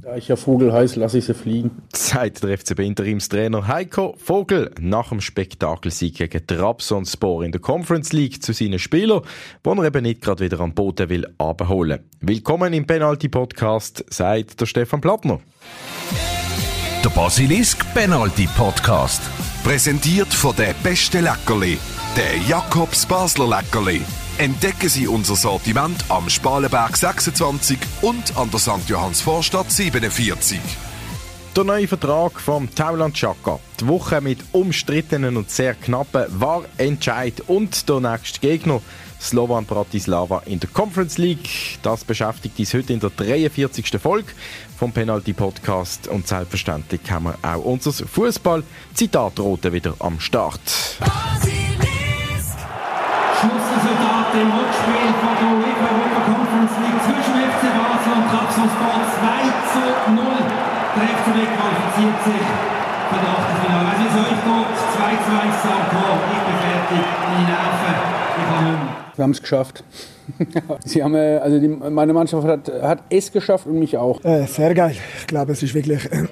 Da ich ja Vogel heiß, lasse ich sie fliegen. Sagt der FCB-Interimstrainer Heiko Vogel nach dem Spektakelsieg gegen Trabzonspor in der Conference League zu seinen Spielern, wo er eben nicht gerade wieder am Boden will abholen. Willkommen im Penalty-Podcast, sagt der Stefan Plattner. Der Basilisk Penalty Podcast. Präsentiert von der beste Leckerli, der Jakobs Basler Leckerli. Entdecken Sie unser Sortiment am Spalenberg 26 und an der St. Johanns Vorstadt 47. Der neue Vertrag vom Tauland Chaka. Die Woche mit umstrittenen und sehr knappen war Entscheid und der nächste Gegner Slovan Bratislava in der Conference League. Das beschäftigt uns heute in der 43. Folge vom Penalty Podcast und selbstverständlich haben wir auch unser Fußball-Zitatrote wieder am Start. Schlussresultat im Rückspiel von der UEFA Europa Conference League zwischen FC Basel und Trabzonspor 2 zu 0. Der FCB qualifiziert sich für das Achtelfinale. Also wie es euch geht, 2 zu 1 am Tor. Ich bin fertig, meine Nerven, ich kann nicht mehr. Wir haben es geschafft. Sie haben, äh, also die, meine Mannschaft hat, hat es geschafft und mich auch. Äh, sehr geil. Ich glaube, es ist wirklich äh,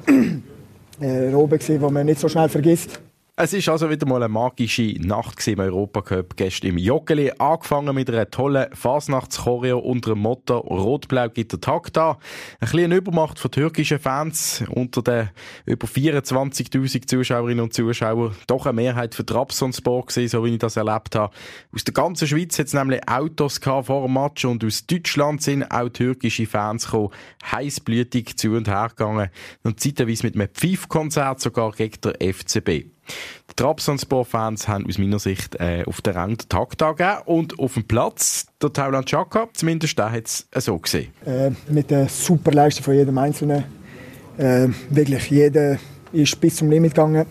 eine Robe, die man nicht so schnell vergisst. Es ist also wieder mal eine magische Nacht im Europacup gestern im Joggeli. Angefangen mit einer tollen Fasnachtschoreo unter dem Motto Rot-Blau gibt der Takt an. Ein bisschen Übermacht von türkischen Fans unter den über 24.000 Zuschauerinnen und Zuschauern. Doch eine Mehrheit für Trabzonspor gewesen, so wie ich das erlebt habe. Aus der ganzen Schweiz hat es nämlich Autos vor dem Match und aus Deutschland sind auch türkische Fans gekommen. Heißblütig zu und her gegangen und zeitweise mit einem Pfeifkonzert sogar gegen den FCB. Die Trabzonspor-Fans haben aus meiner Sicht äh, auf den Rang den Takt angegeben und auf dem Platz, der Tauland Chaka, zumindest der hat es so gesehen. Äh, mit der super Leistung von jedem Einzelnen. Äh, wirklich, jeder ist bis zum Limit gegangen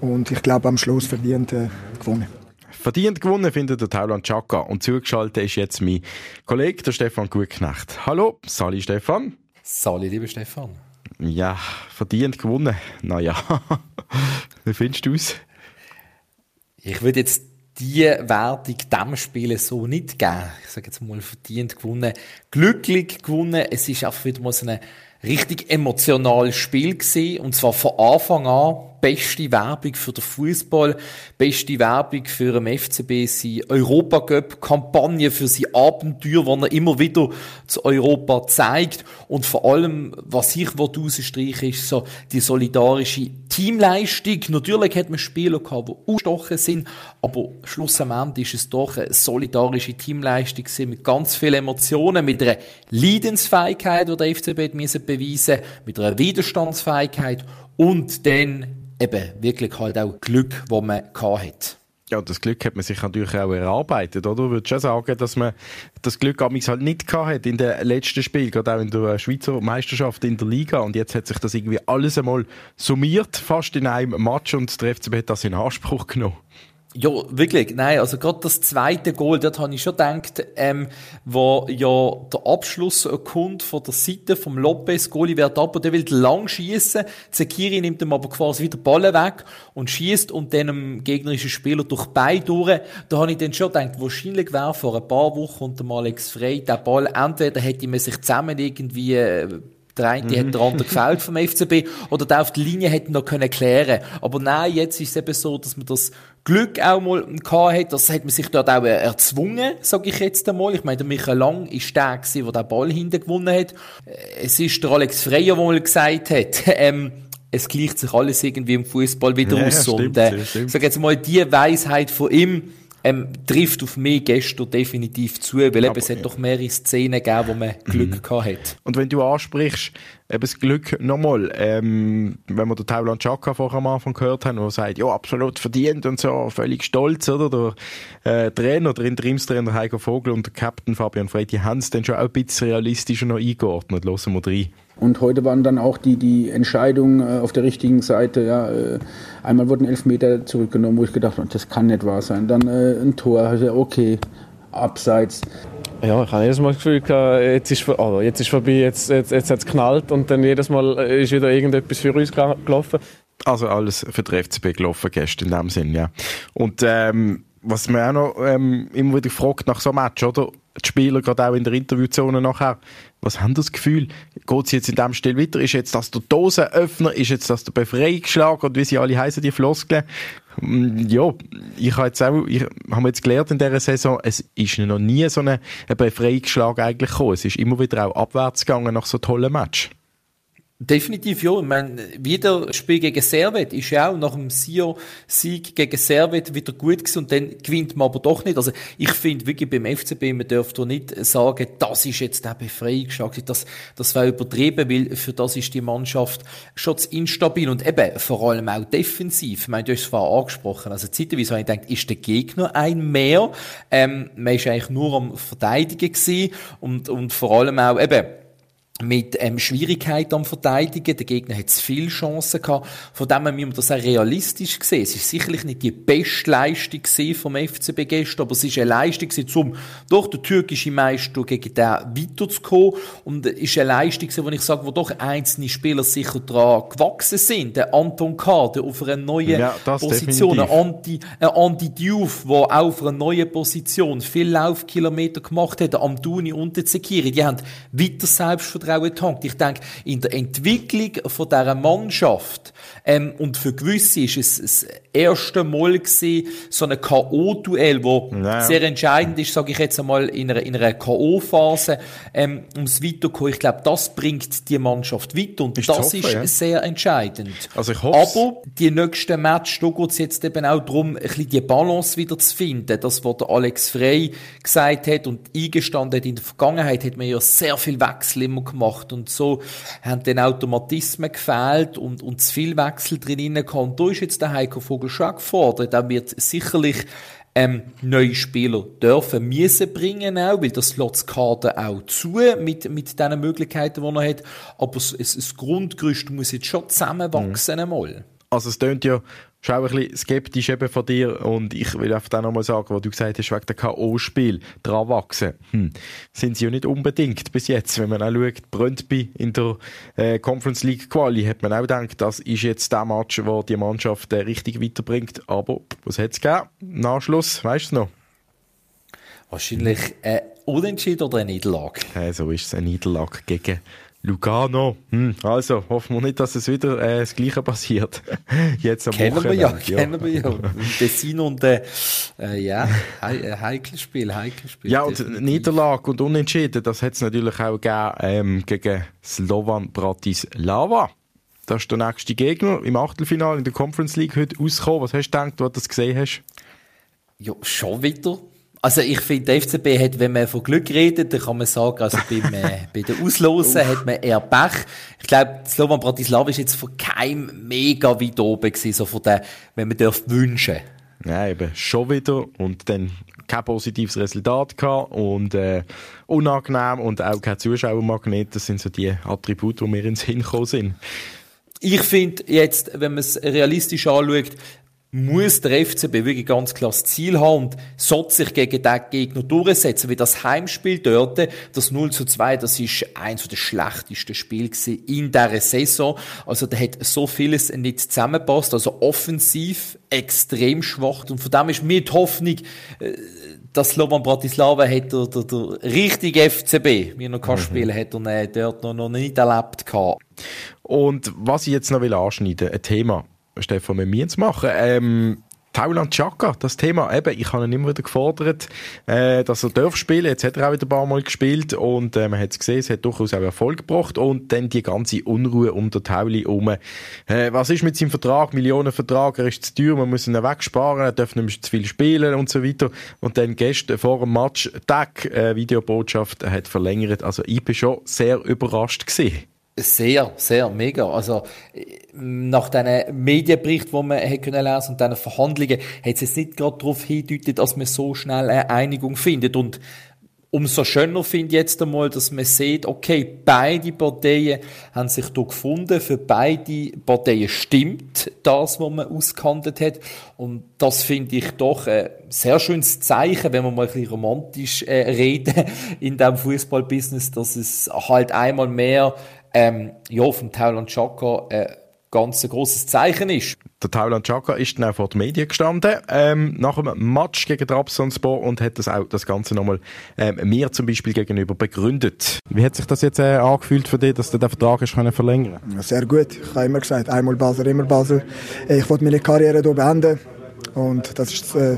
und ich glaube am Schluss verdient äh, gewonnen. Verdient gewonnen findet der Tauland Chaka und zugeschaltet ist jetzt mein Kollege, der Stefan Gutknecht. Hallo, Sali Stefan. Sali, lieber Stefan. Ja, verdient gewonnen. Naja, wie findest du es? Ich würde jetzt die Wertung dem Spiel so nicht geben. Ich sage jetzt mal verdient gewonnen, glücklich gewonnen. Es ist auch wieder mal so ein richtig emotionales Spiel gewesen, und zwar von Anfang an beste Werbung für den Fußball, beste Werbung für den FCB, seine Europacup-Kampagne für sein Abenteuer, die er immer wieder zu Europa zeigt. Und vor allem, was ich herausstreichen ist so die solidarische Teamleistung. Natürlich hat man Spieler gehabt, die ausgestochen sind, aber schlussendlich ist es doch eine solidarische Teamleistung mit ganz vielen Emotionen, mit einer Leidensfähigkeit, die der FCB beweisen musste, mit einer Widerstandsfähigkeit und dann eben wirklich halt auch Glück, das man hat. Ja, das Glück hat man sich natürlich auch erarbeitet, oder? Du würdest schon sagen, dass man das Glück amigs halt nicht gehabt hat in den letzten Spielen, gerade auch in der Schweizer Meisterschaft in der Liga. Und jetzt hat sich das irgendwie alles einmal summiert, fast in einem Match, und der FCB hat das in Anspruch genommen. Ja, wirklich. Nein, also gerade das zweite Goal, dort habe ich schon gedacht, ähm, wo ja der Abschluss kommt von der Seite vom Lopez, Goalie wird ab und der will lang schießen. Zekiri nimmt ihm aber quasi wieder Ball weg und schießt und dann dem gegnerischen Spieler durch Bein durch. Da habe ich dann schon gedacht, wahrscheinlich wäre vor ein paar Wochen unter Alex Frey der Ball, entweder hätte man sich zusammen irgendwie äh, der eine mhm. hat der andere gefällt vom FCB oder der auf der Linie hätte noch können klären. Aber nein, jetzt ist es eben so, dass man das Glück auch mal gehabt hat. Das hat man sich dort auch erzwungen, sage ich jetzt einmal. Ich meine, der Michael Lang ist der gewesen, der den Ball hinten gewonnen hat. Es ist der Alex Freyer, der mal gesagt hat, ähm, es gleicht sich alles irgendwie im Fußball wieder ja, aus. Stimmt, und äh, ich sage jetzt mal, die Weisheit von ihm, ähm, trifft auf mich gestern definitiv zu, weil eben, es hat doch mehrere Szenen gegeben, wo man Glück mhm. gehabt hat. Und wenn du ansprichst, eben das Glück nochmal, ähm, wenn wir den Tauland Chaka vorher am Anfang gehört haben, der sagt, ja, absolut verdient und so, völlig stolz, oder? Der äh, Trainer, der Interimstrainer Heiko Vogel und der Captain Fabian Frey, die haben es dann schon auch ein bisschen realistischer noch eingeordnet. Hören wir rein. Und heute waren dann auch die, die Entscheidungen äh, auf der richtigen Seite. Ja, äh, einmal wurden Elfmeter zurückgenommen, wo ich gedacht habe, das kann nicht wahr sein. Dann äh, ein Tor, also okay, abseits. Ja, ich habe jedes Mal das Gefühl, gehabt, jetzt ist, also jetzt ist vorbei, jetzt, jetzt, jetzt hat es geknallt und dann jedes Mal ist wieder irgendetwas für uns gelaufen. Also alles für den FCB gelaufen gestern in dem Sinn, ja. Und ähm, was man auch noch ähm, immer wieder fragt nach so einem Match, oder? Die Spieler, gerade auch in der Interviewzone nachher, was haben das Gefühl? Geht es jetzt in diesem Stil weiter? Ist jetzt das der Dosenöffner? Ist jetzt das der Befreiungsschlag? Und wie sie alle heißen, die Floskeln? Mm, ja, ich habe jetzt auch, ich habe jetzt gelernt in dieser Saison, es ist noch nie so ein Befreiungsschlag eigentlich gekommen. Es ist immer wieder auch abwärts gegangen nach so tollen Match. Definitiv, ja. Ich meine, wieder Spiel gegen Servet ist ja auch nach dem Sio-Sieg gegen Servet wieder gut gewesen und dann gewinnt man aber doch nicht. Also ich finde wirklich beim FCB, man dürfte nicht sagen, das ist jetzt der Befreiungsschlag. Das, das wäre übertrieben, weil für das ist die Mannschaft schon zu instabil und eben vor allem auch defensiv. Ich meine, du hast es vorher angesprochen. Also zeitweise habe ich gedacht, ist der Gegner ein mehr? Ähm, man ist eigentlich nur am Verteidigen gewesen und, und vor allem auch eben, mit ähm, Schwierigkeit am Verteidigen. Der Gegner hat viel Chancen gehabt. Von dem her müssen wir das auch realistisch sehen. Es ist sicherlich nicht die beste Leistung vom FCB gestern, aber es ist eine Leistung um durch den türkischen Meister gegen den weiterzukommen. Und es ist eine Leistung wo ich sage, wo doch einzelne Spieler sicher daran gewachsen sind. Der Anton K., der auf einer neuen ja, Position, ein Anti, ein Anti Diouf, der auch auf einer neuen Position viel Laufkilometer gemacht hat, der Amduni und der Zekiri, die haben weiter Selbstvertrauen Selbstvertrauen tankt. Ich denke, in der Entwicklung von dieser Mannschaft, ähm, und für gewisse ist es das erste Mal gewesen, so ein K.O.-Duell, wo naja. sehr entscheidend ist, sage ich jetzt einmal, in einer, in einer K.O.-Phase, ähm, ums Weiterkommen. Ich glaube, das bringt die Mannschaft weiter und ist das hoffen, ist ja. sehr entscheidend. Also ich hoffe. Aber die nächsten Match, da geht es jetzt eben auch darum, ein bisschen die Balance wieder zu finden. Das, was der Alex Frey gesagt hat und eingestanden hat in der Vergangenheit, hat man ja sehr viel Wechsel immer gemacht gemacht und so haben dann Automatismen gefehlt und, und zu viel Wechsel drin gehabt. da ist jetzt der Heiko Vogel schon gefordert. Er wird sicherlich ähm, neue Spieler dürfen, müssen bringen auch, weil das lässt Kader auch zu mit, mit den Möglichkeiten, die er hat. Aber das, das Grundgerüst muss jetzt schon zusammenwachsen mhm. einmal. Also es tönt ja schon auch ein bisschen skeptisch eben von dir und ich will einfach dann nochmal sagen, was du gesagt hast, wegen der K.O.-Spiel dran wachsen. Hm. Sind sie ja nicht unbedingt bis jetzt. Wenn man auch schaut, Brøndby in der äh, Conference League Quali, hat man auch gedacht, das ist jetzt der Match, wo die Mannschaft äh, richtig weiterbringt. Aber was hat es gegeben? Nachschluss, weißt du noch? Wahrscheinlich ein Unentschieden oder eine Niederlage. Äh, so ist es, eine Niederlage gegen Lugano. Hm, also, hoffen wir nicht, dass es wieder äh, das Gleiche passiert. Jetzt am kennen Wochenende. Wir ja, kennen wir ja. Tessin und äh, äh, ja, he äh, heikles Spiel, heikles Spiel. Ja, und definitiv. Niederlage und Unentschieden, das hat es natürlich auch gegeben ähm, gegen Slovan Bratislava. Das ist der nächste Gegner im Achtelfinale in der Conference League heute rausgekommen. Was hast du gedacht, als du das gesehen hast? Ja, schon wieder also ich finde, der FCB hat, wenn man von Glück redet, dann kann man sagen, also beim, äh, bei den Auslosen hat man eher Pech. Ich glaube, Slovan Bratislava ist jetzt von keinem mega weit oben gewesen, so von der, wenn man darf wünschen. Ja, eben, schon wieder und dann kein positives Resultat gehabt und äh, unangenehm und auch kein Zuschauermagnet. Das sind so die Attribute, die mir ins Hinkommen sind. Ich finde jetzt, wenn man es realistisch anschaut, muss der FCB wirklich ganz klar das Ziel haben und sollte sich gegen den Gegner durchsetzen, wie das Heimspiel dort, das 0 zu 2, das ist eins der schlechtesten Spiele in dieser Saison. Also da hat so vieles nicht zusammenpasst, also offensiv extrem schwach und von dem ist mir die Hoffnung, äh, dass Slovan Bratislava hat der, der, der richtige FCB, wie er noch kann mhm. spielen, hat er dort noch, noch nicht erlebt gehabt. Und was ich jetzt noch will anschneiden, ein Thema, Stefan, mit mir zu machen. Ähm, Tauland Chaka, das Thema, eben, ich habe ihn immer wieder gefordert, äh, dass er darf spielen. Jetzt hat er auch wieder ein paar Mal gespielt und äh, man hat es gesehen, es hat durchaus auch Erfolg gebracht und dann die ganze Unruhe um den Tauli herum. Äh, was ist mit seinem Vertrag? Millionenvertrag, er ist zu teuer, man muss ihn wegsparen, er darf nicht mehr zu viel spielen und so weiter. Und dann gestern vor dem Match, Tag, äh, Videobotschaft, er hat verlängert. Also ich bin schon sehr überrascht gewesen. Sehr, sehr, mega. Also, nach diesen Medienberichten, die man hätte können lesen und diesen Verhandlungen, hat es jetzt nicht gerade darauf hingedeutet, dass man so schnell eine Einigung findet. Und umso schöner finde ich jetzt einmal, dass man sieht, okay, beide Parteien haben sich hier gefunden. Für beide Parteien stimmt das, was man ausgehandelt hat. Und das finde ich doch ein sehr schönes Zeichen, wenn wir mal ein bisschen romantisch äh, reden in diesem Fußballbusiness, dass es halt einmal mehr ähm, ja, vom Tauland Chaka äh, ganz ein grosses Zeichen ist. Der Tauland Chaka ist dann auch vor den Medien gestanden, ähm, nach einem Match gegen Trabzonspor und hat das auch das Ganze nochmal ähm, mir zum Beispiel gegenüber begründet. Wie hat sich das jetzt äh, angefühlt für dich, dass du den Vertrag hast können verlängern Sehr gut. Ich habe immer gesagt, einmal Basel, immer Basel. Ich wollte meine Karriere hier beenden und das, ist, äh,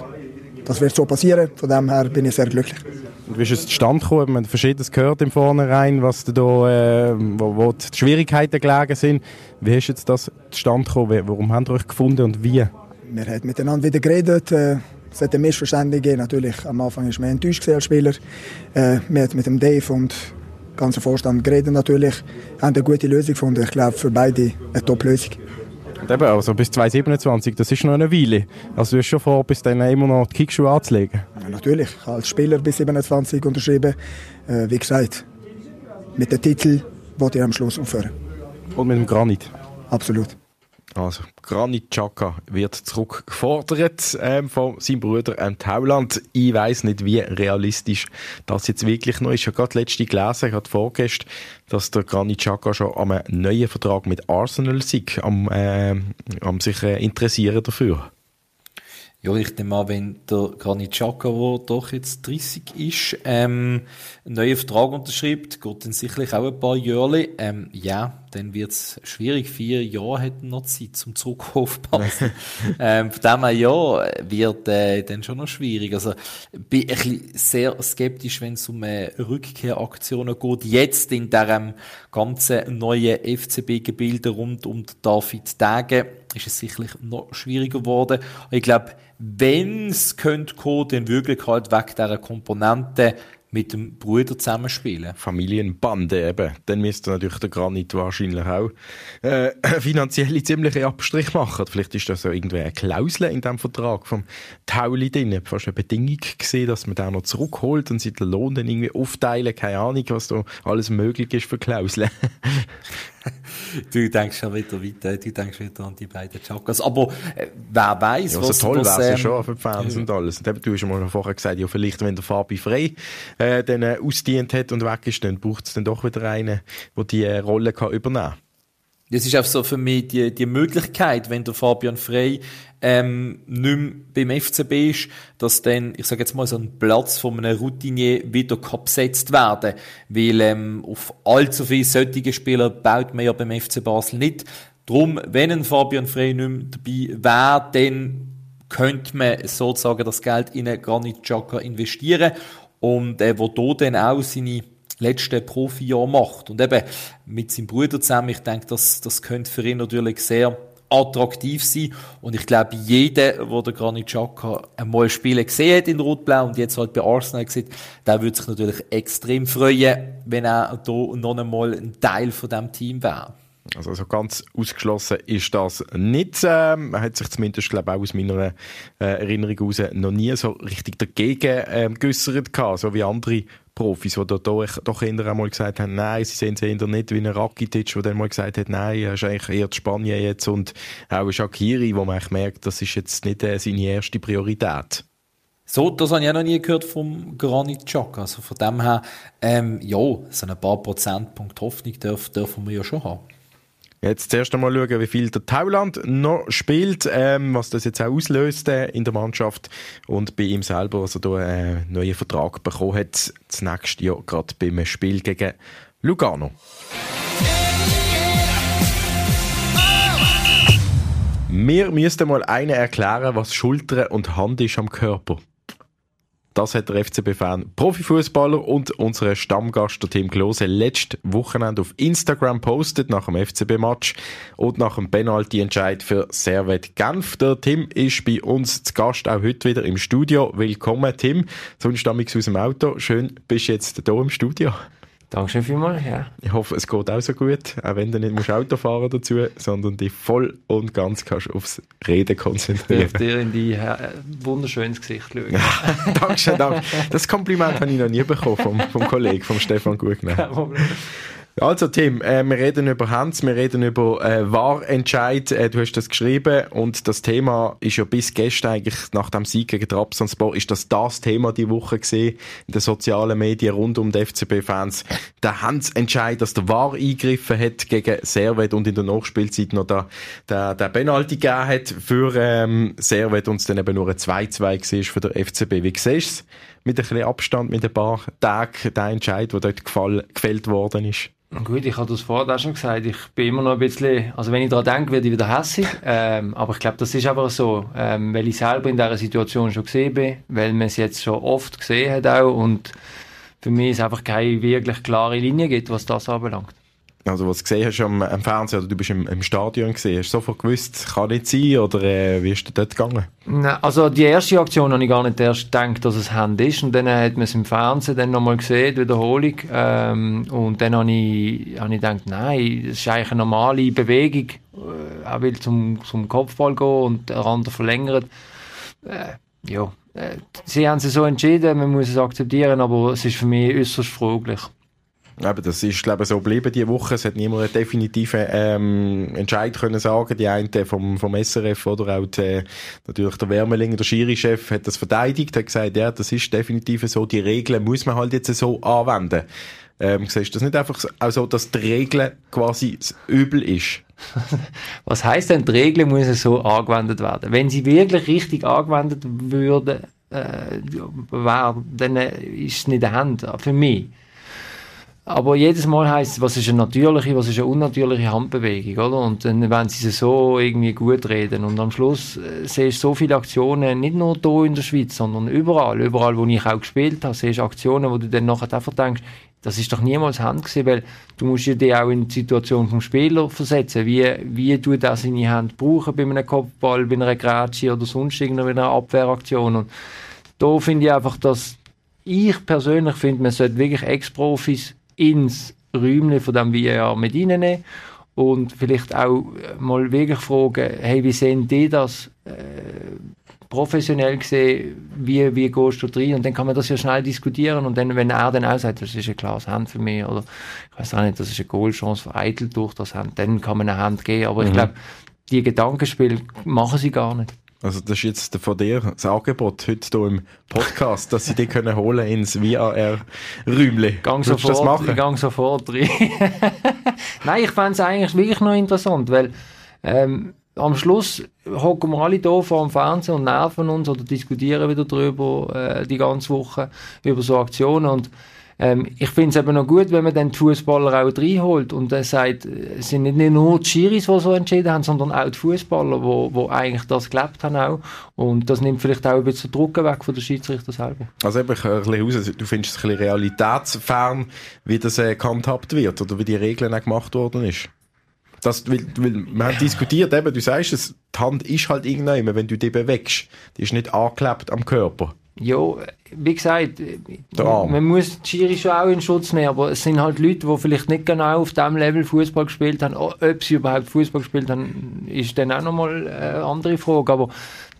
das wird so passieren. Von dem her bin ich sehr glücklich. Wie ist es zustande gekommen? Man hat verschiedenes gehört im Vornherein, was da, äh, wo, wo die Schwierigkeiten gelegen sind. Wie ist jetzt das zustande gekommen? Warum haben ihr euch gefunden und wie? Wir haben miteinander wieder geredet. Äh, es hat ein Missverständnis gegeben. Natürlich, am Anfang war man enttäuscht als Spieler. Äh, wir haben mit dem Dave und dem ganzen Vorstand geredet natürlich. haben eine gute Lösung gefunden. Ich glaube, für beide eine Top-Lösung. Und eben, also bis 2027, das ist noch eine Weile. Also du hast schon vor, bis dann immer noch die Kickschuhe anzulegen. Natürlich, als Spieler bis 27 unterschrieben. Äh, wie gesagt, mit dem Titel wollte ich am Schluss aufhören. Und mit dem Granit. Absolut. Also, Granit Xhaka wird zurückgefordert ähm, von seinem Bruder ähm, Tauland. Ich weiß nicht, wie realistisch das jetzt wirklich noch ist. Ich habe gerade letzte gelesen, gerade vorgestern, dass der Granit Xhaka schon am neuen Vertrag mit Arsenal sei, am, äh, am sich äh, interessieren dafür. Ja, ich nehme an, wenn der Granit der doch jetzt 30 ist, ähm, einen neuen Vertrag unterschreibt, geht dann sicherlich auch ein paar Jahre. Ähm, ja, dann wird es schwierig. Vier Jahre hätten noch Zeit zum Zurückkommen auf Basel. ähm, von dem her, ja, wird äh, dann schon noch schwierig. Also, bin ein bisschen sehr skeptisch, wenn es um äh, Rückkehraktionen geht. Jetzt in diesem ganzen neuen FCB-Gebilde rund um David Dage ist es sicherlich noch schwieriger geworden. Ich glaube, wenn es könnte kommen, dann wirklich halt wegen dieser Komponente mit dem Bruder zusammenspielen. Familienbande eben. Dann müsste natürlich der Granit wahrscheinlich auch äh, finanzielle ziemliche Abstrich machen. Vielleicht ist das so irgendwie eine Klausel in dem Vertrag vom Tauli drin. Fast eine Bedingung gesehen, dass man den noch zurückholt und sie den Lohn dann irgendwie aufteilen. Keine Ahnung, was da alles möglich ist für Klauseln. Du denkst schon wieder weiter, du denkst wieder an die beiden Chakas. Aber äh, wer weiß, Ja, was also toll was, wäre es ja ähm, schon für die Fans und alles. Und eben, du hast ja mal vorher gesagt, ja, vielleicht, wenn der Fabi frei äh, dann äh, ausdient hat und weg ist, dann braucht es dann doch wieder einen, der die äh, Rolle kann übernehmen kann. Das ist auch so für mich die, die Möglichkeit, wenn der Fabian Frey ähm, nicht mehr beim FCB ist, dass dann, ich sage jetzt mal, so ein Platz von einem Routinier wieder kann besetzt werden Weil ähm, auf allzu viele solche Spieler baut man ja beim FC Basel nicht. Drum, wenn ein Fabian Frey nicht mehr dabei wäre, dann könnte man sozusagen das Geld in einen Granit Xhaka investieren und äh, wo da dann auch seine letzten Profijahr macht. Und eben mit seinem Bruder zusammen, ich denke, das, das könnte für ihn natürlich sehr attraktiv sein. Und ich glaube, jeder, der den Granit Xhaka einmal spielen gesehen hat in Rot-Blau und jetzt halt bei Arsenal sieht, der würde sich natürlich extrem freuen, wenn er da noch einmal ein Teil von dem Team wäre. Also, also ganz ausgeschlossen ist das nicht. Ähm, man hat sich zumindest, glaube auch aus meiner äh, Erinnerung heraus noch nie so richtig dagegen ähm, geäussert so wie andere Profis, die da doch, doch eher einmal gesagt haben, nein, sie sehen es eher nicht wie ein Rakitic, der dann mal gesagt hat, nein, er ist eigentlich eher die Spanien jetzt und auch Shakiri, wo man eigentlich merkt, das ist jetzt nicht äh, seine erste Priorität. So, das habe ich auch noch nie gehört vom Granit Xhaka. Also von dem her, ähm, ja, so ein paar Prozentpunkt Hoffnung dürfen, dürfen wir ja schon haben. Jetzt zuerst einmal schauen, wie viel der Tauland noch spielt, ähm, was das jetzt auch auslöst äh, in der Mannschaft und bei ihm selber, also da äh, einen neuen Vertrag bekommen hat, das nächste Jahr gerade beim Spiel gegen Lugano. Wir müssten mal einen erklären, was Schulter und Hand ist am Körper. Das hat der FCB-Fan, Profifußballer und unser Stammgast, der Tim Klose, letztes Wochenende auf Instagram postet nach dem FCB-Match und nach dem Penalty-Entscheid für Servet Genf. Der Tim ist bei uns zu Gast, auch heute wieder im Studio. Willkommen, Tim. Sonst stammig aus dem Auto. Schön, bist du jetzt hier im Studio. Dankeschön vielmals, ja. Ich hoffe, es geht auch so gut, auch wenn du nicht musst Auto fahren dazu, sondern dich voll und ganz kannst aufs Reden konzentrieren. Ich darf dir in die äh, wunderschönes Gesicht schauen. Dankeschön, danke. Das Kompliment habe ich noch nie bekommen vom, vom Kollegen, vom Stefan Gugner. Kein Problem. Also Tim, äh, wir reden über Hans, wir reden über äh, Wahrentscheid. Äh, du hast das geschrieben und das Thema ist ja bis gestern eigentlich nach dem Sieg gegen Trabzonspor ist das das Thema die Woche gesehen in den sozialen Medien rund um die FCB-Fans. Der Hans-Entscheid, dass der Wahr eingegriffen hat gegen Servet und in der Nachspielzeit noch der, der, der Penalty gegeben hat für ähm, Servet und es dann eben nur ein 2-2 war für der FCB. Wie siehst du mit ein bisschen Abstand, mit ein paar Tagen, der Entscheid, der dort gefall, gefällt worden ist? Gut, ich habe das vorher auch schon gesagt. Ich bin immer noch ein bisschen, also wenn ich daran denke, werde ich wieder hässig. Ähm, aber ich glaube, das ist einfach so, ähm, weil ich selber in dieser Situation schon gesehen bin, weil man es jetzt schon oft gesehen hat auch und für mich es einfach keine wirklich klare Linie gibt, was das anbelangt. Also was du gesehen hast am, am Fernsehen oder du bist im, im Stadion gesehen, hast du sofort gewusst, kann nicht sein oder äh, wie ist du dort gegangen? Nein, also die erste Aktion habe ich gar nicht erst gedacht, dass es Hand ist und dann hat man es im Fernsehen dann nochmal gesehen, die Wiederholung ähm, und dann habe ich, habe ich gedacht, nein, das ist eigentlich eine normale Bewegung, äh, er will zum, zum Kopfball gehen und der andere verlängert. Äh, ja, äh, sie haben sich so entschieden, man muss es akzeptieren, aber es ist für mich äußerst fraglich. Eben, das ist, glaube ich, so geblieben diese Woche. Es hat niemand einen definitiven ähm, Entscheid können sagen. Die einen vom, vom SRF oder auch die, natürlich der Wermeling, der Schiri-Chef, hat das verteidigt, hat gesagt, ja, das ist definitiv so. Die Regeln muss man halt jetzt so anwenden. Ähm, siehst du das nicht einfach so, dass die Regel quasi das Übel ist? Was heißt denn, die Regeln müssen so angewendet werden? Wenn sie wirklich richtig angewendet würden, äh, dann ist es nicht der Hand für mich. Aber jedes Mal heisst es, was ist eine natürliche, was ist eine unnatürliche Handbewegung, oder? Und dann wenn sie so irgendwie gut reden. Und am Schluss äh, siehst du so viele Aktionen, nicht nur hier in der Schweiz, sondern überall. Überall, wo ich auch gespielt habe, siehst du Aktionen, wo du dann nachher einfach denkst, das ist doch niemals Hand gewesen, weil du musst ja dich auch in die Situation vom Spieler versetzen. Wie, wie tut er seine Hand brauchen bei einem Kopfball, bei einer Grätsche oder sonst irgendeiner Abwehraktion. Und da finde ich einfach, dass ich persönlich finde, man sollte wirklich Ex-Profis ins Räumchen von dem VAR mit reinnehmen und vielleicht auch mal wirklich fragen, hey, wie sehen die das äh, professionell gesehen, wie, wie gehst du rein? Und dann kann man das ja schnell diskutieren und dann, wenn er dann auch sagt, das ist ein klares Hand für mich oder ich weiß auch nicht, das ist eine Goalchance für Eitel durch das Hand, dann kann man eine Hand geben, aber mhm. ich glaube, die Gedankenspiele machen sie gar nicht. Also das ist jetzt von dir das Angebot heute hier im Podcast, dass sie dich können holen ins VR-Räumchen. Gang sofort, das machen? Gang sofort rein. Nein, ich fände es eigentlich wirklich noch interessant, weil ähm, am Schluss hocken wir alle hier vor dem Fernsehen und nerven uns oder diskutieren wieder darüber äh, die ganze Woche über so Aktionen und ähm, ich finde es eben noch gut, wenn man dann die Fußballer auch reinholt und er sagt, es sind nicht nur die Schiris, die so entschieden haben, sondern auch die Fußballer, die, die eigentlich das gelebt haben auch. Und das nimmt vielleicht auch ein bisschen Druck weg von der Schiedsrichter selber. Also eben ein bisschen raus, du findest es ein bisschen realitätsfern, wie das äh, gehandhabt wird oder wie die Regeln auch gemacht worden ist? Das, weil, weil, wir haben diskutiert, eben, du sagst es, die Hand ist halt irgendwann, wenn du die bewegst. Die ist nicht angeklebt am Körper. Ja, wie gesagt, man muss die Schiri schon auch in Schutz nehmen, aber es sind halt Leute, die vielleicht nicht genau auf dem Level Fußball gespielt haben. Ob sie überhaupt Fußball gespielt haben, ist dann auch nochmal eine andere Frage. Aber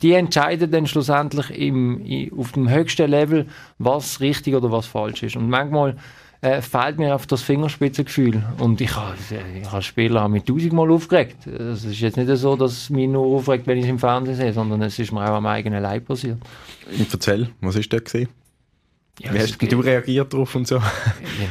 die entscheiden dann schlussendlich im, auf dem höchsten Level, was richtig oder was falsch ist. Und manchmal äh, fehlt mir auf das Fingerspitzengefühl. Und ich habe ich hab Spieler haben mich tausendmal aufgeregt. Es ist jetzt nicht so, dass es mich nur aufregt, wenn ich es im Fernsehen sehe, sondern es ist mir auch am eigenen Leib passiert. Und erzähl, was ist da gesehen? Ja, Wie hast du reagiert darauf und so? Ja,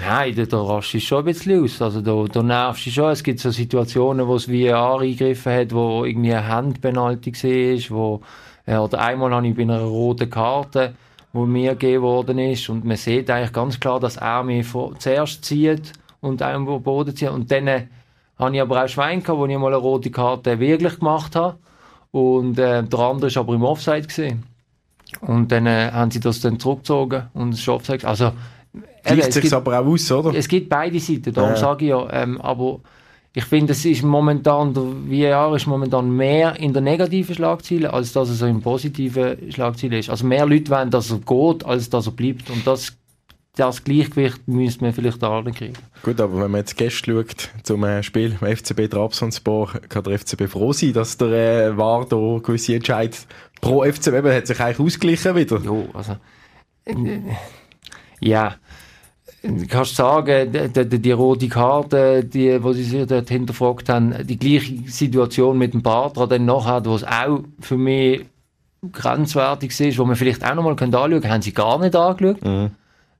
nein, da, da rast du schon ein bisschen aus. Also da, da nervst du schon. Es gibt so Situationen, wo es wie eingegriffen hat, wo irgendwie eine Handpenalty war, wo, äh, oder einmal habe ich bei einer roten Karte wo mir gegeben worden ist. Und man sieht eigentlich ganz klar, dass er mich vor, zuerst zieht und einen Boden zieht. Und dann äh, habe ich aber auch Schwein gehabt, wo ich mal eine rote Karte wirklich gemacht habe. Und äh, der andere ist aber im Offside gesehen. Und dann äh, haben sie das dann zurückgezogen und es ist Offside. Also, Gleicht sich aber auch aus, oder? Es gibt beide Seiten, darum ja. sage ich ja. Ähm, aber ich finde, es ist momentan, der VAR ist momentan mehr in der negativen Schlagzeile, als dass er so in positiven Schlagzeile ist. Also mehr Leute wollen, dass er geht, als dass er bleibt. Und das, das Gleichgewicht müsste man vielleicht da kriegen. Gut, aber wenn man jetzt Gäste schaut zum äh, Spiel im FCB Trabzonspor, kann der FCB froh sein, dass der äh, VAR da gewisse Entscheid pro FCB hat sich eigentlich ausgeglichen wieder. Jo, also, äh, ja kannst sagen, die, die, die rote Karte, die, wo sie sich dort hinterfragt haben, die gleiche Situation mit dem Batra dann nachher, wo es auch für mich grenzwertig ist, wo man vielleicht auch nochmal anschauen könnte, haben sie gar nicht angeschaut. Mhm.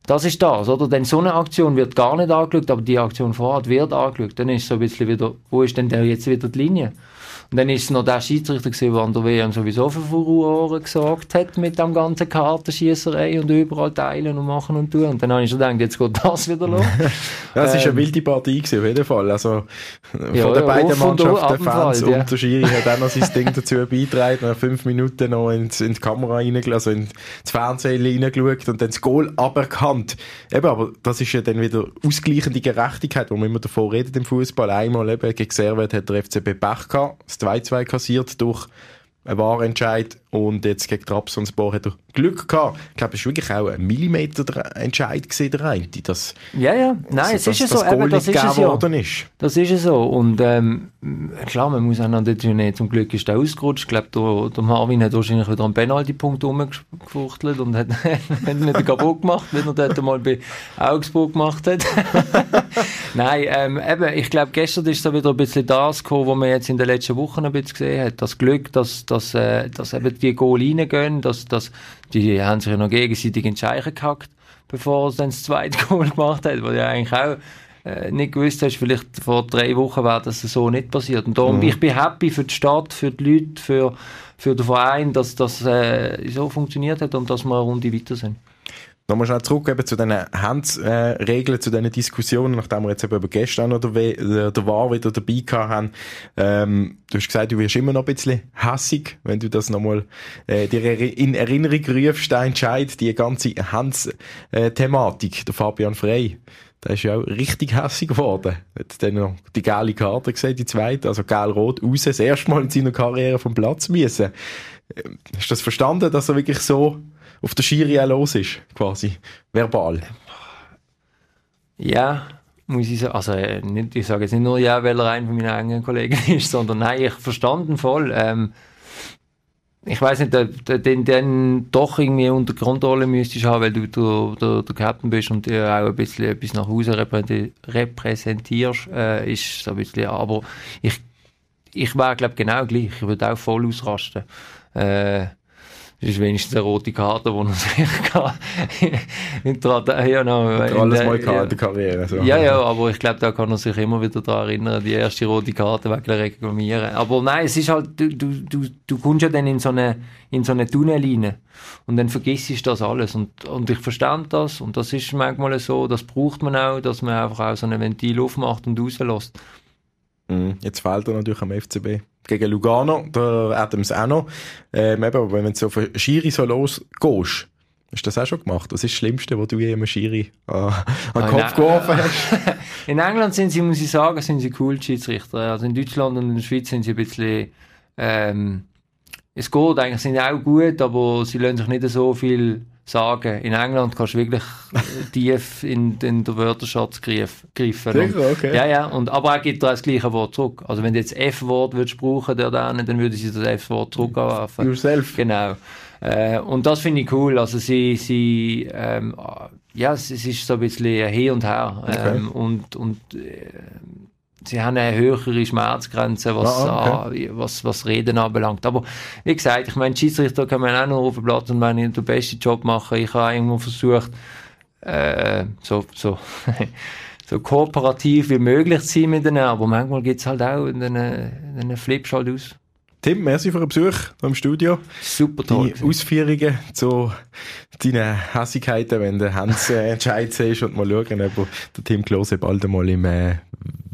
Das ist das, oder? Denn so eine Aktion wird gar nicht angeschaut, aber die Aktion vorher wird angeschaut. Dann ist so ein bisschen wieder, wo ist denn der jetzt wieder die Linie? Und dann ist es noch der Schiedsrichter gewesen, der an der WM sowieso für Furore gesorgt hat mit dem ganzen Kartenschießerei und überall teilen und machen und tun. Und dann habe ich schon gedacht, jetzt geht das wieder los. ja, es war ähm, eine wilde Partie gewesen, auf jeden Fall. Also, ja, von den ja, beiden Mannschaften, Fans und, ja. und der Schiri hat auch noch sein Ding dazu beigetragen, nach fünf Minuten noch ins, in die Kamera reingelassen, also ins Fernsehen reingeschaut und dann das Goal aberkannt. Eben, aber das ist ja dann wieder ausgleichende Gerechtigkeit, wo man immer davor redet im Fußball. Einmal eben gegen Servet hat der FCB Pech gehabt, 2-2 kassiert durch einen Wahrentscheid und jetzt gegen Trabzonspor hat er Glück gehabt. Ich glaube, es war wirklich auch ein Millimeter-Entscheid gewesen, der eine. Das, ja, ja. Nein, also, es ist ja so. Eben, das ist es ja. Ist. Das ist ja so. Und ähm, klar, man muss auch noch nicht, zum Glück ist der ausgerutscht. Ich glaube, der, der Marvin hat wahrscheinlich wieder einen Penalty-Punkt rumgefuchtelt und hat, hat nicht kaputt gemacht, wenn er dort mal bei Augsburg gemacht hat. Nein, ähm, eben, ich glaube, gestern ist so wieder ein bisschen das gekommen, was man jetzt in den letzten Wochen ein bisschen gesehen hat. Das Glück, dass, dass, äh, dass eben die Goal reingehen, dass, dass, die haben sich ja noch gegenseitig in die Scheiche gehackt, bevor sie dann das zweite Goal gemacht hat, weil ja eigentlich auch äh, nicht gewusst hast, vielleicht vor drei Wochen wäre das so nicht passiert. Und darum, mhm. ich bin happy für die Stadt, für die Leute, für, für den Verein, dass das äh, so funktioniert hat und dass wir eine Runde weiter sind. Nochmal schnell zurück eben zu diesen Handsregeln, äh, zu diesen Diskussionen, nachdem wir jetzt eben gestern noch der, der War wieder dabei gehabt haben. Ähm, du hast gesagt, du wirst immer noch ein bisschen hässig, wenn du das nochmal äh, dir in Erinnerung rufst, der Entscheid, die ganze Hands-Thematik, der Fabian Frey. Der ist ja auch richtig hässig geworden. Hat dann noch die gelbe Karte gesehen, die zweite, also gelb-rot, raus, das erste Mal in seiner Karriere vom Platz müssen. Ähm, hast du das verstanden, dass er wirklich so auf der Schiri auch los ist, quasi, verbal. Ja, muss ich sagen, also äh, nicht, ich sage jetzt nicht nur ja, weil er einer meiner engen Kollegen ist, sondern nein, ich verstanden voll. Ähm, ich weiß nicht, den, den doch irgendwie unter Kontrolle müsstest haben, weil du, du der, der Captain bist und dir auch ein bisschen etwas nach Hause repräsentierst, äh, ist so ein bisschen, aber ich, ich wäre, glaube genau gleich, ich würde auch voll ausrasten. Äh, das ist wenigstens eine rote Karte, die er sich kann. ja, no, alles mal gehabt in der Karriere. So. Ja, ja, aber ich glaube, da kann er sich immer wieder daran erinnern, die erste rote Karte wegen Reklamieren. Aber nein, es ist halt, du, du, du, du kommst ja dann in so eine, in so eine Tunnel rein und dann vergisst du das alles und, und ich verstand das und das ist manchmal so, das braucht man auch, dass man einfach auch so ein Ventil aufmacht und rauslässt. Mhm. Jetzt fehlt er natürlich am FCB gegen Lugano, der Adams auch noch. Ähm, eben, wenn du auf einen Schiri so losgehst, Hast du das auch schon gemacht? Was ist das Schlimmste, was du je einem Schiri an, an den ah, Kopf geworfen hast? in England sind sie, muss ich sagen, sind sie cool, Schiedsrichter. Also in Deutschland und in der Schweiz sind sie ein bisschen, ähm, es geht eigentlich, sind auch gut, aber sie lassen sich nicht so viel sagen. In England kannst du wirklich tief in, in den Wörterschatz greifen. Sicher, okay. Ja, ja. Und, aber er gibt da das gleiche Wort zurück. Also wenn du jetzt F-Wort würdest brauchen, der dann, dann würde sie das F-Wort zurückwerfen. Yourself. Genau. Äh, und das finde ich cool. Also sie, sie, ähm, ja, es, es ist so ein bisschen Hin und Her. Ähm, okay. Und, und, äh, sie haben eine höhere Schmerzgrenze, was, ah, okay. was, was Reden anbelangt. Aber wie gesagt, ich meine, Schiedsrichter kann man auch noch auf dem Platz und wenn ich den besten Job machen. Ich habe irgendwo versucht, äh, so, so, so kooperativ wie möglich zu sein mit denen, aber manchmal geht es halt auch, dann, dann flippst halt aus. Tim, merci für den Besuch im Studio. Super toll. Deine Ausführungen zu deinen Hässigkeiten, wenn der Hans äh, entscheidet ist und mal schauen, ob der Tim Klose bald einmal im äh,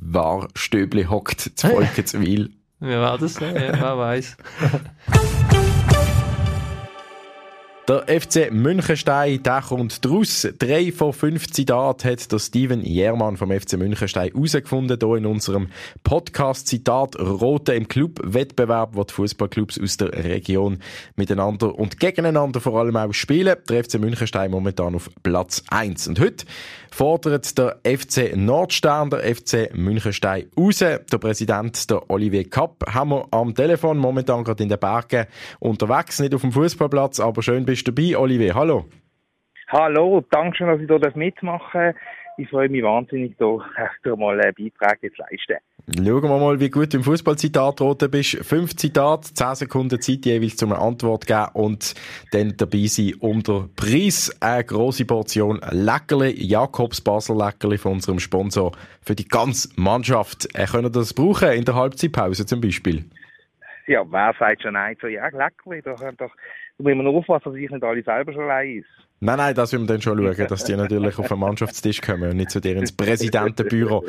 Wahrstöbli hockt, zu Volkenswil. Wer war das? Ja, wer weiß. Der FC Münchenstein, der kommt draus. Drei von fünf Zitaten hat der Steven Jermann vom FC Münchenstein herausgefunden, hier in unserem Podcast Zitat Rote im Club, Wettbewerb, wo die Fußballclubs aus der Region miteinander und gegeneinander vor allem auch spielen. Der FC Münchenstein momentan auf Platz 1. Und heute fordert der FC Nordstern, der FC Münchenstein raus. Der Präsident, der Olivier Kapp, haben wir am Telefon, momentan gerade in den Bergen unterwegs, nicht auf dem Fußballplatz, aber schön bist du dabei. Olivier, hallo. Hallo, danke schön, dass ich hier mitmachen darf. Ich freue mich wahnsinnig, da, da mal einen Beitrag zu leisten. Schauen wir mal, wie gut du im Fußballzitat roten bist. Fünf Zitate, zehn Sekunden Zeit jeweils zum eine Antwort geben und dann dabei sein um den Preis. Eine grosse Portion Leckerli, Jakobs Basel Leckerli von unserem Sponsor für die ganze Mannschaft. Er können das brauchen in der Halbzeitpause zum Beispiel. Ja, wer sagt schon nein zu ja, Leckerli? Da, da, da müssen wir nur aufpassen, dass ich nicht alle selber schon allein ist. Nein, nein, das müssen wir dann schon schauen, dass die natürlich auf den Mannschaftstisch kommen und nicht zu dir ins Präsidentenbüro.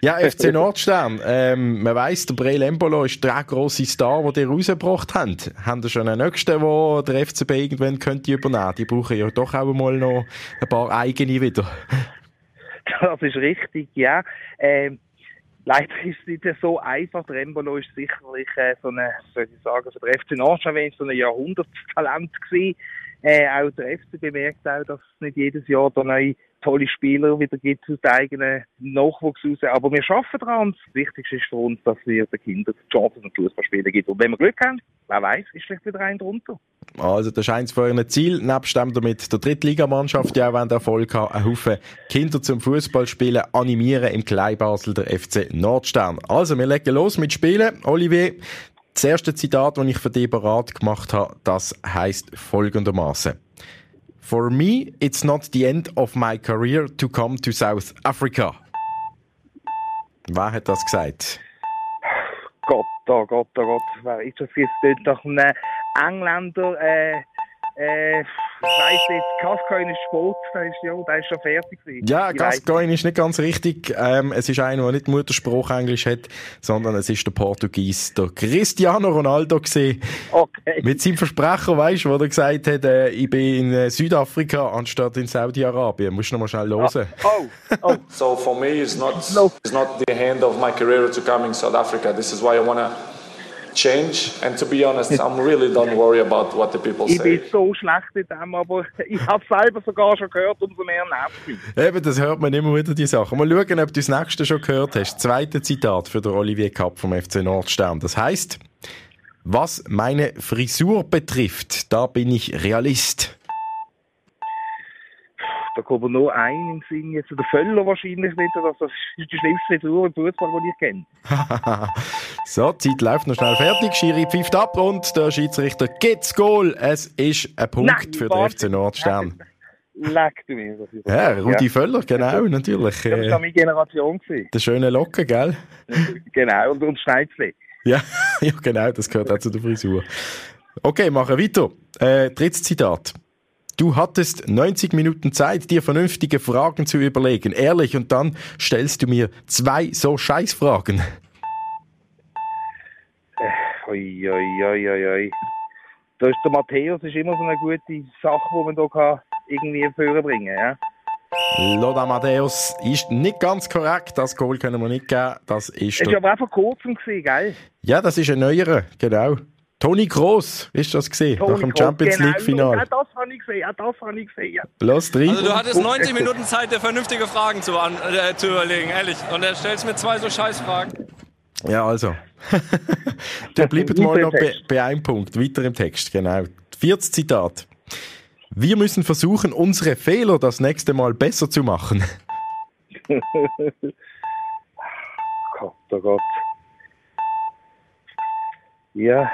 Ja, FC Nordstern, ähm, man weiss, der Breel Embolo ist der grosse Star, den die rausgebracht haben. Haben Sie schon einen nächsten, den der FCB irgendwann könnte übernehmen? Die brauchen ja doch auch mal noch ein paar eigene wieder. Das ist richtig, ja. Ähm, leider ist es nicht so einfach. Der ist sicherlich äh, so eine, soll ich sagen, für den FC Nordstern so ein Jahrhundertstalent gewesen. Äh, auch der FC bemerkt auch, dass es nicht jedes Jahr da neue tolle Spieler wieder gibt aus dem eigenen Nachwuchs raus. Aber wir arbeiten daran. Das Wichtigste ist für uns, dass wir den Kindern die Chancen und Fußballspielen gibt. Und wenn wir Glück haben, wer weiß, ist vielleicht wieder ein drunter. Also, das ist eins von euren Ziel. Nebst dem damit der Drittligamannschaft, die auch wenn Erfolg hat, einen Haufen Kinder zum Fußballspielen animieren im Kleinbasel der FC Nordstern. Also, wir legen los mit Spielen. Olivier, das erste Zitat, das ich für dich parat gemacht habe, das heißt folgendermaßen. For me, it's not the end of my career to come to South Africa. Wer hat das gesagt? Gott, oh Gott, oh Gott, wer ist das jetzt? Das ein Engländer, äh, äh, ich weiss jetzt, Gascoigne ist Sport, der ist, ja, der ist schon fertig gewesen. Ja, Ich Gascoigne ist nicht ganz richtig. Ähm, es ist einer, der nicht Mutterspruch Englisch hat, sondern es ist der Portugies, der Cristiano Ronaldo gesehen. Okay. Mit seinem Versprecher, weißt du, wo er gesagt hat, äh, ich bin in äh, Südafrika anstatt in Saudi-Arabien. Musst du noch mal schnell hören. Oh, oh, So for me, it's not it's not the end of my career to come in South Africa. This is why I wanna change. And to be honest, I'm really don't worry about what the people ich bin say. so schlecht in dem, aber ich habe selber sogar schon gehört, umso mehr nervt mich. Eben, das hört man immer wieder, die Sachen. Mal schauen, ob du das nächste schon gehört hast. Das zweite Zitat für den Olivier Kapp vom FC Nordstern. Das heißt, was meine Frisur betrifft, da bin ich Realist. Da kommt mir nur ein im Sinn, jetzt der Völler wahrscheinlich das das ist die schlimmste Frisur im Fußball, die ich kenne. so, die Zeit läuft noch schnell fertig. Schiri pfeift ab und der Schiedsrichter gibt's Goal. Es ist ein Punkt Nein, für den. FC Nordstern. Leck du mir. Ja, Rudi Völler, genau, natürlich. Ja, das Äh, war meine Generation. Gewesen. der schöne Locken, gell? Genau, und, und Schneizli. Ja, ja, genau, das gehört auch zu der Frisur. Okay, machen wir weiter. Äh, drittes Zitat. Du hattest 90 Minuten Zeit, dir vernünftige Fragen zu überlegen. Ehrlich, und dann stellst du mir zwei so Scheißfragen. Oi, oi, oi, oi, oi. Da ist der Matthäus ist immer so eine gute Sache, die man da kann irgendwie vorbringen kann. Ja? Loda Amadeus ist nicht ganz korrekt. Das Goal können wir nicht geben. Das ist der, aber auch vor kurzem, gewesen, gell? ja, das ist ein neuerer, genau. Toni Kroos ist das gesehen, nach dem Champions genau. League Final. Ja, das habe ich gesehen, ja, das habe ich gesehen, ja. Los, drin. Also du hattest 90 Minuten Zeit, dir vernünftige Fragen zu, an, äh, zu überlegen, ehrlich. Und er stellst mir zwei so Scheißfragen. Ja, also. Der bleibt mal noch bei, bei einem Punkt. Weiter im Text, genau. Viertes Zitat. Wir müssen versuchen, unsere Fehler das nächste Mal besser zu machen. Gott, oh Gott. Ja,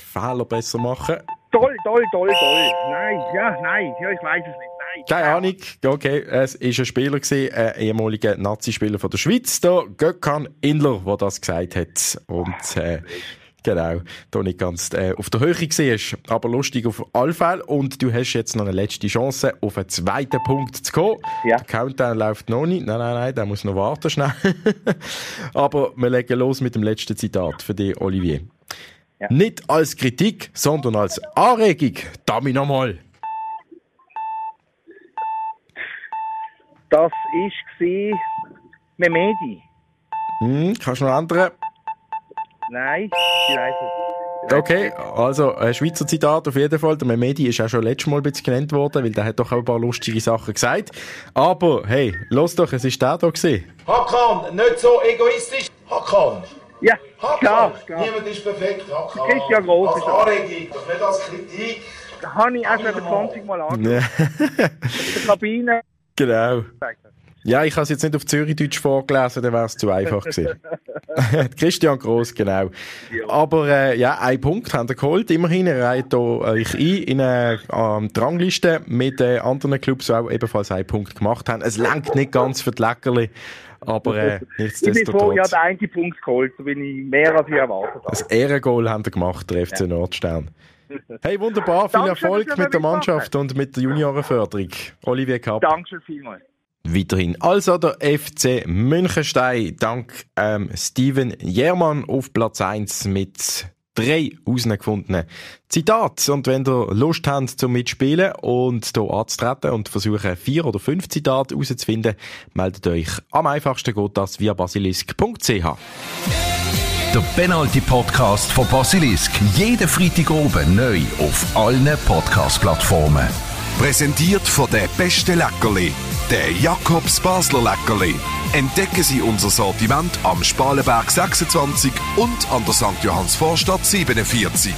Fehler besser machen. toll, toll, toll, toll. Nein, ja, nein, ja, ich weiß es nicht. Keine Ahnung. Okay, es ist ein Spieler gewesen, ein ehemaliger Nazi-Spieler von der Schweiz, der Gökhan Inler, der das gesagt hat. Und, äh, genau, da nicht ganz äh, auf der Höhe war, aber lustig auf alle Fälle. Und du hast jetzt noch eine letzte Chance, auf einen zweiten Punkt zu kommen. Ja. Der Countdown läuft noch nicht. Nein, nein, nein, der muss noch warten schnell. aber wir legen los mit dem letzten Zitat für dich, Olivier. Ja. Nicht als Kritik, sondern als Anregung. Damit nochmal. Das war Memedi. Hm, kannst du noch andere? Nein, ich weiß es. Okay, also ein Schweizer Zitat auf jeden Fall. Der Memedi ist auch schon letztes Mal ein bisschen genannt worden, weil der hat doch auch ein paar lustige Sachen gesagt. Aber hey, los doch, es ist der da gewesen. Hakan, nicht so egoistisch. Hakan. Ja, Hakan. klar, klar. Niemand ist perfekt, Hakan. Christian Gross Als ist er. Anregung, doch nicht als Kritik. Da habe ich auch schon 20 Mal angeschaut. Ja, In der Kabine. Genau. Ja, ich habe es jetzt nicht auf Zürichdeutsch vorgelesen, dann wäre es zu einfach gewesen. Christian Gross, genau. Aber äh, ja, ein Punkt haben ihr geholt. Immerhin, reiht euch ein in eine ähm, Drangliste mit äh, anderen Clubs, die auch ebenfalls einen Punkt gemacht haben. Es lenkt nicht ganz für die Leckerli, aber äh, Ich bin froh, ich habe einen Punkt geholt, so bin ich mehr als ich erwartet habe. Das Ehrengoal haben ihr gemacht, der FC Nordstern. Hey, wunderbar, viel Danke, Erfolg mit der Mannschaft und mit der Juniorenförderung. Olivier Kapp. Dankeschön vielmals. Weiterhin also der FC Münchenstein dank ähm, Steven Jermann auf Platz 1 mit drei herausgefundenen Zitate. Und wenn ihr Lust habt zum Mitspielen und hier anzutreten und versuchen vier oder fünf Zitate herauszufinden, meldet euch. Am einfachsten geht das via basilisk.ch. Der Penalty Podcast von Basilisk. Jeden Freitag oben neu auf allen Podcast-Plattformen. Präsentiert von der beste Leckerli, der Jakobs Basler Leckerli. Entdecken Sie unser Sortiment am Spalenberg 26 und an der St. Johanns Vorstadt 47.